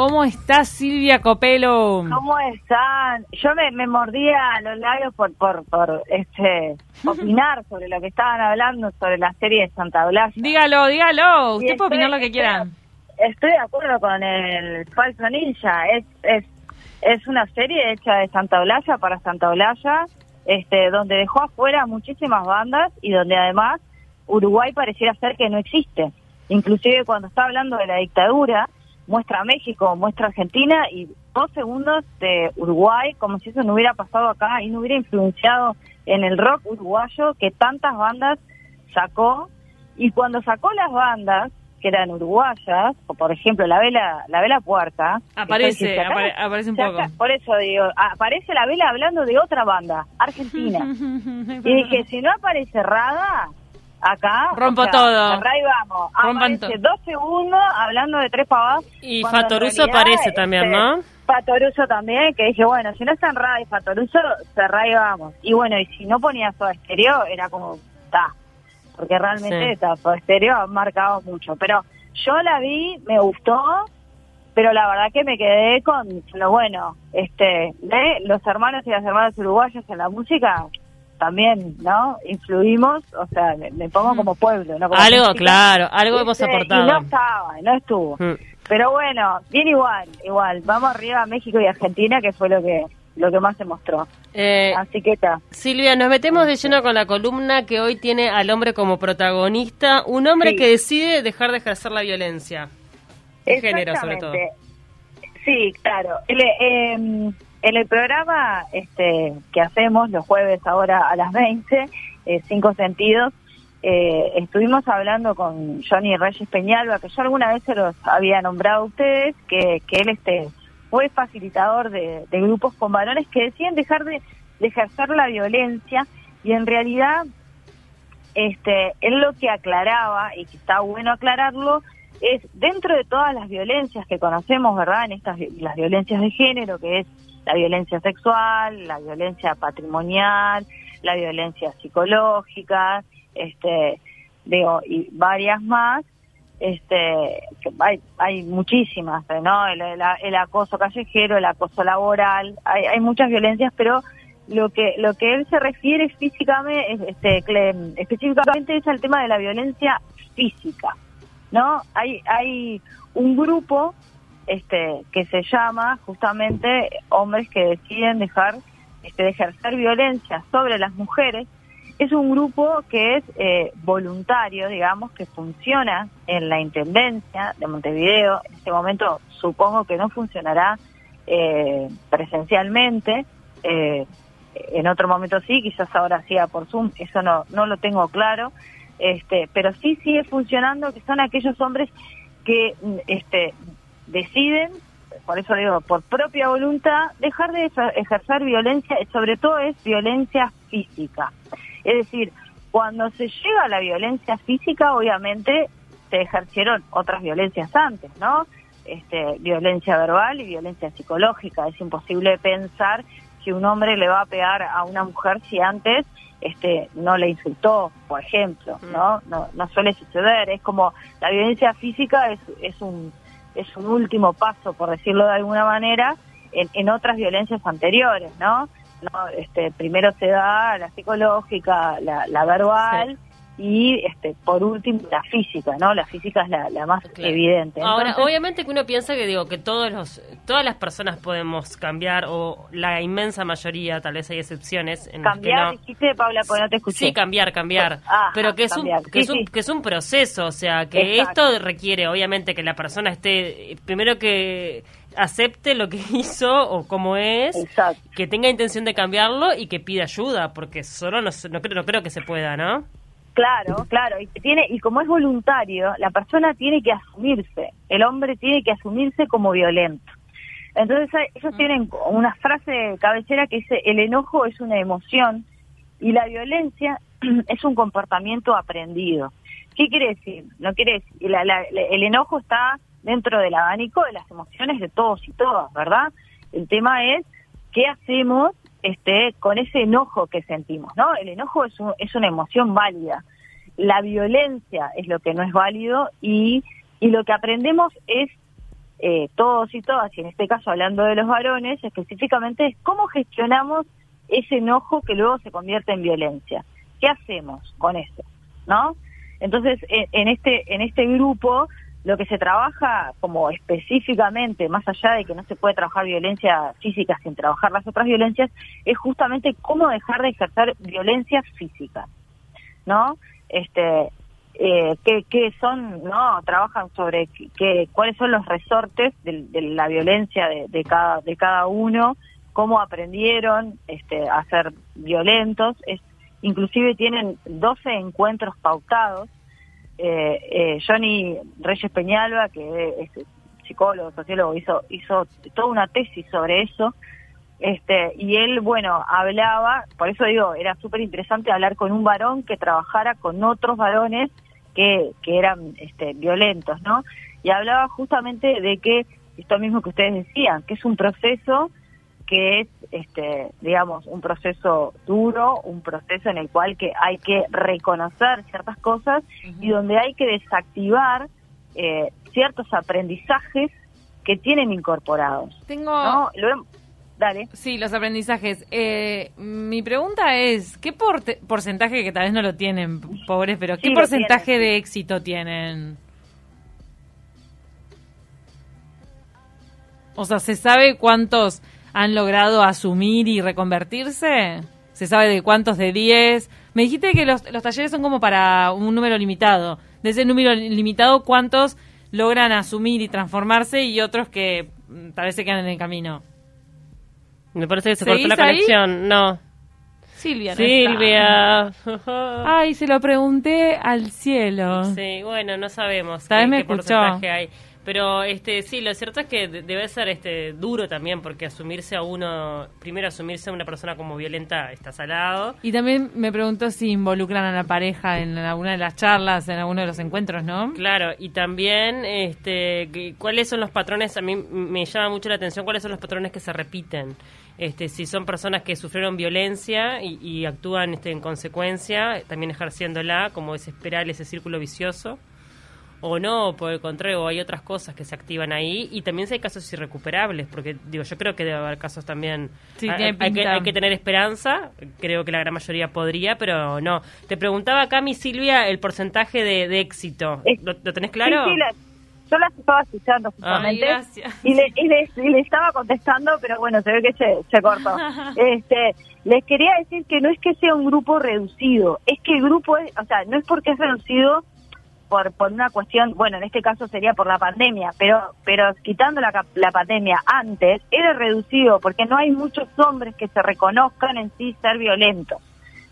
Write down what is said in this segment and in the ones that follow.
¿Cómo estás, Silvia Copelo? ¿Cómo están? Yo me, me mordía los labios por, por, por este, opinar sobre lo que estaban hablando sobre la serie de Santa Blas. Dígalo, dígalo. Usted puede estoy- opinar lo que estoy- quieran. Estoy de acuerdo con el falso ninja. Es, es, es una serie hecha de Santa Olalla para Santa Olalla, este, donde dejó afuera muchísimas bandas y donde además Uruguay pareciera ser que no existe. Inclusive cuando está hablando de la dictadura, muestra a México, muestra a Argentina y dos segundos de Uruguay, como si eso no hubiera pasado acá y no hubiera influenciado en el rock uruguayo que tantas bandas sacó. Y cuando sacó las bandas, que eran uruguayas, o por ejemplo la vela la vela puerca, que Aparece, apare- aparece un poco. por eso digo, aparece la vela hablando de otra banda, Argentina. y dije, si no aparece Rada, acá... Rompo o sea, todo. acá ahí vamos. Rompan Aparece dos segundos hablando de tres pavadas. Y Fatoruso aparece también, este, ¿no? Fatoruso también, que dije, bueno, si no está en Rada y Fatoruso, cerrá y vamos. Y bueno, y si no ponía Soda Stereo, era como, está. Porque realmente Sí. está, Soda Stereo ha marcado mucho. Pero yo la vi, me gustó, pero la verdad que me quedé con lo bueno, este, de los hermanos y las hermanas uruguayas en la música, también, ¿no? Influimos, o sea, me, me pongo como pueblo, ¿no? Como Algo, claro, algo hemos aportado. Y no estaba, no estuvo. Mm. Pero bueno, bien igual, igual. Vamos arriba a México y Argentina, que fue lo que lo que más se mostró. Eh, Así que está. Silvia, nos metemos de lleno con la columna que hoy tiene al hombre como protagonista, un hombre Sí. que decide dejar de ejercer la violencia. De género, sobre todo. Sí, claro. El, eh, en el programa este, que hacemos los jueves ahora a las 20, eh, Cinco Sentidos, eh, estuvimos hablando con Johnny Reyes Peñalba, que yo alguna vez se los había nombrado a ustedes, que, él este, fue facilitador de, grupos con varones que deciden dejar de, de ejercer la violencia y en realidad este, él lo que aclaraba, y que está bueno aclararlo, es dentro de todas las violencias que conocemos, ¿verdad? En estas las violencias de género, que es la violencia sexual, la violencia patrimonial, la violencia psicológica, este, digo, y varias más, este, hay, hay muchísimas, ¿no? El- el acoso callejero, el acoso laboral, hay, hay muchas violencias, pero lo que lo que él se refiere físicamente es, este específicamente es al tema de la violencia física no hay hay un grupo este que se llama justamente hombres que deciden dejar este ejercer violencia sobre las mujeres. Es un grupo que es eh, voluntario digamos que funciona en la intendencia de Montevideo. En este momento supongo que no funcionará eh, presencialmente eh, en otro momento sí, quizás ahora siga por Zoom, eso no, no lo tengo claro, este, pero sí sigue funcionando, que son aquellos hombres que este, deciden, por eso digo, por propia voluntad, dejar de ejer- ejercer violencia, sobre todo es violencia física. Es decir, cuando se llega a la violencia física, obviamente se ejercieron otras violencias antes, ¿no? Este, violencia verbal y violencia psicológica. Es imposible pensar que un hombre le va a pegar a una mujer si antes este no le insultó, por ejemplo, ¿no? No, no suele suceder. Es como la violencia física es, es un es un último paso, por decirlo de alguna manera, en, en otras violencias anteriores, ¿no? no este primero se da la psicológica, la, la verbal y este por último la física, ¿no? La física es la, la más Claro. evidente. Ahora, obviamente que uno piensa que digo que todos los, todas las personas podemos cambiar o la inmensa mayoría, tal vez hay excepciones en las que cambiar, no. dijiste, Paula, porque no te escuché. Sí, cambiar, cambiar. Ah, pero que es, cambiar. Un, que, Sí, es un, sí. que es un proceso, o sea, que Exacto. esto requiere, obviamente, que la persona esté, primero que acepte lo que hizo o cómo es, Exacto. que tenga intención de cambiarlo y que pida ayuda, porque solo no, no, creo, no creo que se pueda, ¿no? Claro, claro, y tiene y como es voluntario, la persona tiene que asumirse, el hombre tiene que asumirse como violento. Entonces hay- ellos tienen una frase cabecera que dice el enojo es una emoción y la violencia es un comportamiento aprendido. ¿Qué quiere decir? No quiere decir, la- la- el enojo está dentro del abanico de las emociones de todos y todas, ¿verdad? El tema es qué hacemos este con ese enojo que sentimos, ¿no? El enojo es, un- es una emoción válida. La violencia es lo que no es válido y, y lo que aprendemos es eh, todos y todas, y en este caso hablando de los varones, específicamente es cómo gestionamos ese enojo que luego se convierte en violencia. ¿Qué hacemos con eso? ¿No? Entonces, en este, en este grupo, lo que se trabaja como específicamente, más allá de que no se puede trabajar violencia física sin trabajar las otras violencias, es justamente cómo dejar de ejercer violencia física, ¿no? Este, eh, que, son, ¿no? Trabajan sobre que, cuáles son los resortes de, la violencia de, cada, de cada uno, cómo aprendieron este, a ser violentos. Es, inclusive tienen 12 encuentros pautados. Eh, eh, Johnny Reyes Peñalba, que es psicólogo, sociólogo, hizo, hizo toda una tesis sobre eso. Este, y él, bueno, hablaba, por eso digo, era súper interesante hablar con un varón que trabajara con otros varones que, que eran este, violentos, ¿no? Y hablaba justamente de que, esto mismo que ustedes decían, que es un proceso que es, este, digamos, un proceso duro, un proceso en el cual que hay que reconocer ciertas cosas y donde hay que desactivar eh, ciertos aprendizajes que tienen incorporados. Tengo, ¿no? Sí, los aprendizajes. Eh, mi pregunta es, ¿qué porcentaje, que tal vez no lo tienen, pobres, pero qué porcentaje de éxito tienen? O sea, ¿se sabe cuántos han logrado asumir y reconvertirse? ¿Se sabe de cuántos de 10? Me dijiste que los, los talleres son como para un número limitado. De ese número limitado, ¿cuántos logran asumir y transformarse y otros que mm, tal vez se quedan en el camino? Me parece que se cortó la conexión. No. Silvia. Silvia. Ay, se lo pregunté al cielo. Sí, bueno, no sabemos qué, me porcentaje hay. Pero este sí, lo cierto es que debe ser este duro también porque asumirse a uno, primero asumirse a una persona como violenta está salado. Y también me preguntó si involucran a la pareja en alguna de las charlas, en alguno de los encuentros, ¿no? Claro, y también este cuáles son los patrones, a mí me llama mucho la atención cuáles son los patrones que se repiten. Este, si son personas que sufrieron violencia y, y actúan este, en consecuencia, también ejerciéndola, como es esperar ese círculo vicioso o no, por el contrario, hay otras cosas que se activan ahí y también si hay casos irrecuperables, porque digo, yo creo que debe haber casos también. hay, que, hay, que, tener esperanza, creo que la gran mayoría podría, pero no. Te preguntaba acá, mi Silvia, el porcentaje de, éxito. ¿Lo, tenés claro? Sí, yo las estaba escuchando justamente y, le, y, le, estaba contestando, pero bueno, se ve que se, se cortó. este, les quería decir que no es que sea un grupo reducido, es que el grupo, es, o sea, no es porque es reducido por, por una cuestión, bueno, en este caso sería por la pandemia, pero, pero quitando la, la pandemia antes, era reducido porque no hay muchos hombres que se reconozcan en sí ser violentos,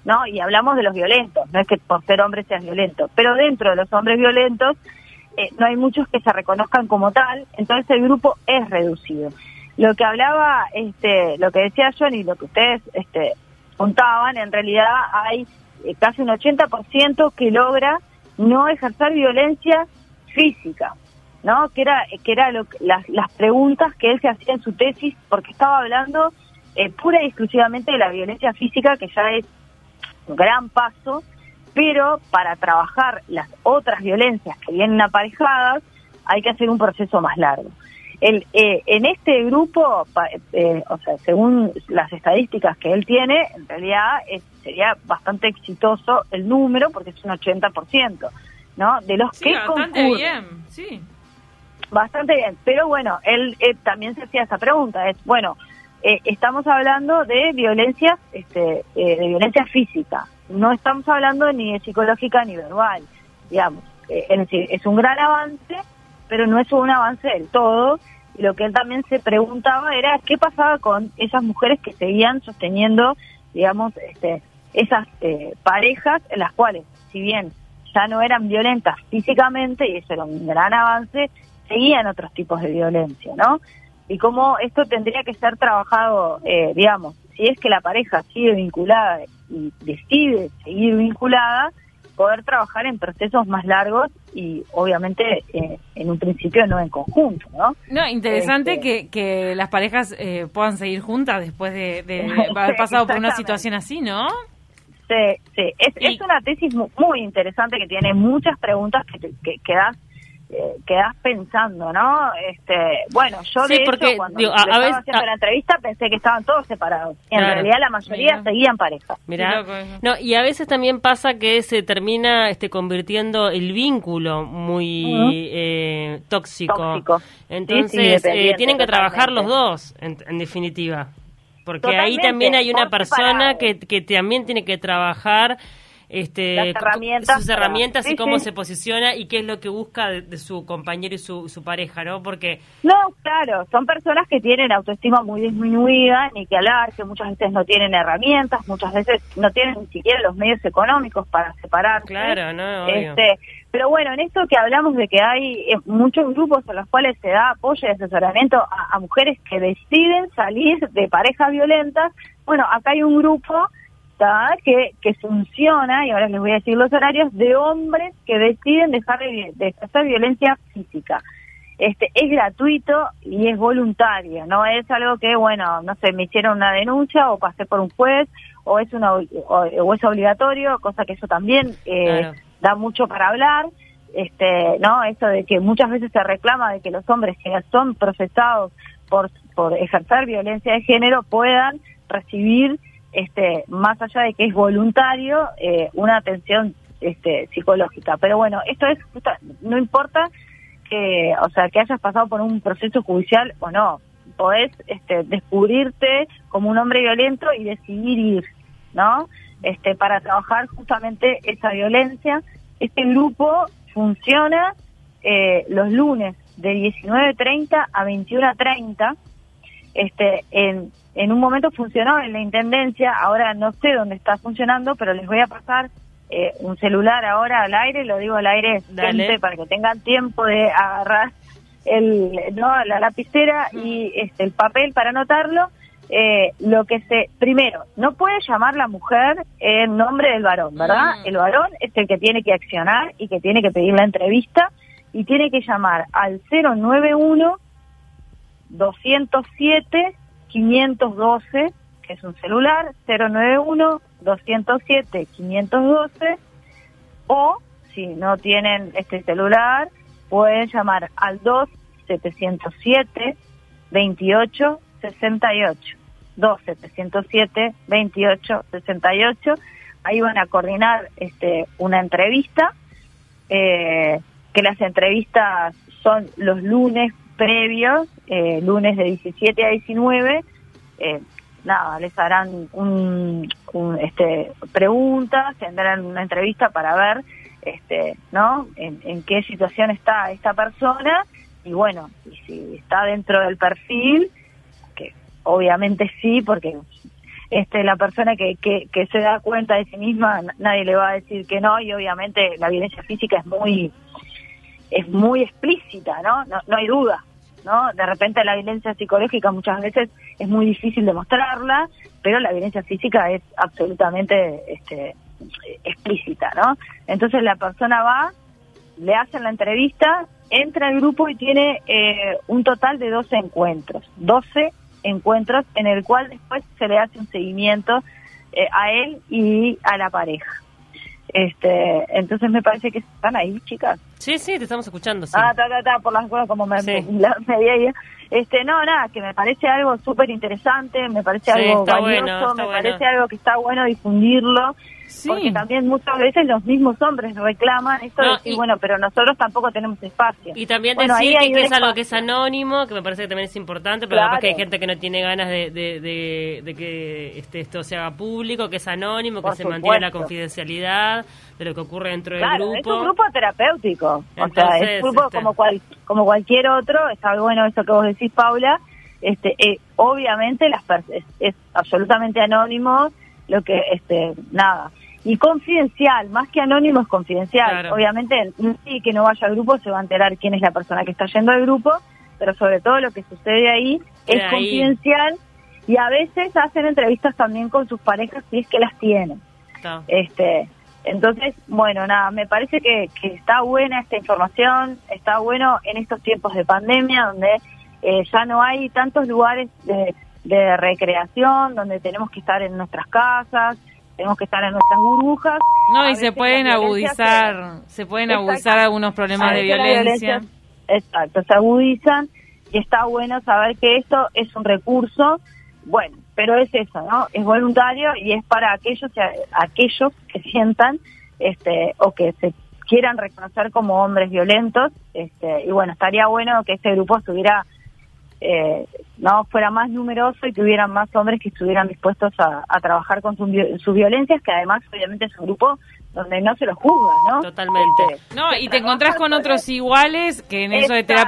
¿no? Y hablamos de los violentos, no es que por ser hombre seas violento, pero dentro de los hombres violentos eh, no hay muchos que se reconozcan como tal, entonces el grupo es reducido. Lo que hablaba, este, lo que decía Johnny, lo que ustedes este, contaban, en realidad hay eh, casi un 80% que logra no ejercer violencia física, ¿no? Que era, que era lo, las, las preguntas que él se hacía en su tesis, porque estaba hablando eh, pura y exclusivamente de la violencia física, que ya es un gran paso, pero para trabajar las otras violencias que vienen aparejadas, hay que hacer un proceso más largo. El, eh, en este grupo, eh, o sea, según las estadísticas que él tiene, en realidad sería bastante exitoso el número porque es un 80%, ¿no? De los que bastante bien, sí. Bastante bien, pero bueno, él eh, también se hacía esa pregunta, es, bueno, estamos hablando de violencia, este, de violencia física, no estamos hablando ni de psicológica ni verbal, digamos, es decir, es un gran avance, pero no es un avance del todo. Y lo que él también se preguntaba era qué pasaba con esas mujeres que seguían sosteniendo, digamos, este, esas eh, parejas en las cuales, si bien ya no eran violentas físicamente, y eso era un gran avance, seguían otros tipos de violencia, ¿no? Y cómo esto tendría que ser trabajado, eh, digamos, si es que la pareja sigue vinculada y decide seguir vinculada, poder trabajar en procesos más largos y obviamente eh, en un principio no en conjunto, ¿no? No, interesante este, que, que las parejas eh, puedan seguir juntas después de, haber pasado por una situación así, ¿no? Sí, sí, es, es una tesis muy, interesante que tiene muchas preguntas que, que, das eh, quedás pensando, ¿no? Este, bueno, yo Sí, de hecho, cuando digo, le a- a estaba veces- haciendo a- la entrevista pensé que estaban todos separados. Y en Claro. realidad la mayoría Mira. seguían pareja. Mirá. No, y a veces también pasa que se termina este convirtiendo el vínculo muy eh, tóxico. Tóxico. Entonces, Sí, sí, dependiente, eh, tienen que trabajar los dos, en, en definitiva. Porque ahí también hay una persona que, que también tiene que trabajar este, herramientas sus herramientas y sí, cómo sí. se posiciona y qué es lo que busca de, de su compañero y su, su pareja, ¿no? Porque No, claro, son personas que tienen autoestima muy disminuida, ni que hablar, que muchas veces no tienen herramientas, muchas veces no tienen ni siquiera los medios económicos para separarse. Claro, no, obvio. Este, pero bueno, en esto que hablamos de que hay eh, muchos grupos en los cuales se da apoyo y asesoramiento a, a mujeres que deciden salir de parejas violentas, bueno, acá hay un grupo que, que funciona, y ahora les voy a decir los horarios, de hombres que deciden dejar de, de ejercer violencia física. Este, es gratuito y es voluntario, no es algo que, bueno, no sé, me hicieron una denuncia o pasé por un juez o es, una, o, o es obligatorio, cosa que eso también eh, Claro. da mucho para hablar, este, ¿no? Eso de que muchas veces se reclama de que los hombres que son procesados por, por ejercer violencia de género puedan recibir, este, más allá de que es voluntario, eh, una atención este, psicológica. Pero bueno, esto es, no importa que, o sea, que hayas pasado por un proceso judicial o no, podés este, descubrirte como un hombre violento y decidir ir, ¿no? Este, para trabajar justamente esa violencia. Este grupo funciona eh, los lunes de 19.30 a 21.30. Este, en, en un momento funcionó en la Intendencia, ahora no sé dónde está funcionando, pero les voy a pasar eh, un celular ahora al aire, lo digo al aire Dale. gente, para que tengan tiempo de agarrar el, ¿no? la lapicera y este, el papel para anotarlo. Eh, lo que se, primero, no puede llamar la mujer en nombre del varón, ¿verdad? Mm. El varón es el que tiene que accionar y que tiene que pedir la entrevista y tiene que llamar al 091 207 512, que es un celular, 091 207 512 o si no tienen este celular pueden llamar al 2 707 28 68 2 707 28 68 ahí van a coordinar este una entrevista eh, que las entrevistas son los lunes previos eh, lunes de 17 a 19 eh, nada, les harán un, este, preguntas, tendrán una entrevista para ver, este, ¿no? En, qué situación está esta persona y bueno, y si está dentro del perfil, que obviamente sí, porque este, la persona que, que, que se da cuenta de sí misma, nadie le va a decir que no y obviamente la violencia física es muy, es muy explícita, ¿no? No, no hay duda. ¿No? De repente la violencia psicológica muchas veces es muy difícil demostrarla, pero la violencia física es absolutamente este, explícita, ¿no? Entonces la persona va, le hacen la entrevista, entra al grupo y tiene eh, un total de 12 encuentros, 12 encuentros en el cual después se le hace un seguimiento eh, a él y a la pareja. Este, entonces me parece que están ahí, chicas. Sí, sí, te estamos escuchando. Sí. Ah, ta, ta, ta, por las cosas como me, Sí. la- me. Este, no, nada, que me parece algo súper interesante, me parece Sí, algo valioso, bueno, me bueno. parece algo que está bueno difundirlo, Sí. porque también muchas veces los mismos hombres reclaman esto No, de decir, y- bueno, pero nosotros tampoco tenemos espacio. Y también Bueno, decir que, que es algo que es anónimo, que me parece que también es importante, pero Claro. capaz que hay gente que no tiene ganas de, de, de- de que este, esto se haga público, que es anónimo, que Por se mantiene la supuesto. confidencialidad de lo que ocurre dentro del Claro, grupo. es un grupo terapéutico, o sea, Entonces, es un grupo este- como cual, como cualquier otro, está bueno eso que vos decís, Paula, este, eh, obviamente las es, es absolutamente anónimo, lo que, este, nada, y confidencial, más que anónimo es confidencial, Claro. obviamente, sí que no vaya al grupo se va a enterar quién es la persona que está yendo al grupo, pero sobre todo lo que sucede ahí es ahí. confidencial y a veces hacen entrevistas también con sus parejas si es que las tienen. Este, entonces, bueno, nada, me parece que, que está buena esta información, está bueno en estos tiempos de pandemia donde eh, ya no hay tantos lugares de, de recreación, donde tenemos que estar en nuestras casas, tenemos que estar en nuestras burbujas. No, y se pueden agudizar, se pueden Exacto. agudizar algunos problemas de violencia. Exacto, se agudizan y está bueno saber que esto es un recurso, bueno, pero es eso, ¿no? Es voluntario y es para aquellos aquellos que sientan este o que se quieran reconocer como hombres violentos, este y bueno, estaría bueno que este grupo estuviera eh, no fuera más numeroso y que hubieran más hombres que estuvieran dispuestos a, a trabajar con sus sus violencias, que además obviamente es un grupo donde no se los juzga, ¿no? Totalmente. Este, No, y te encontrás con otros iguales que en eso de terapia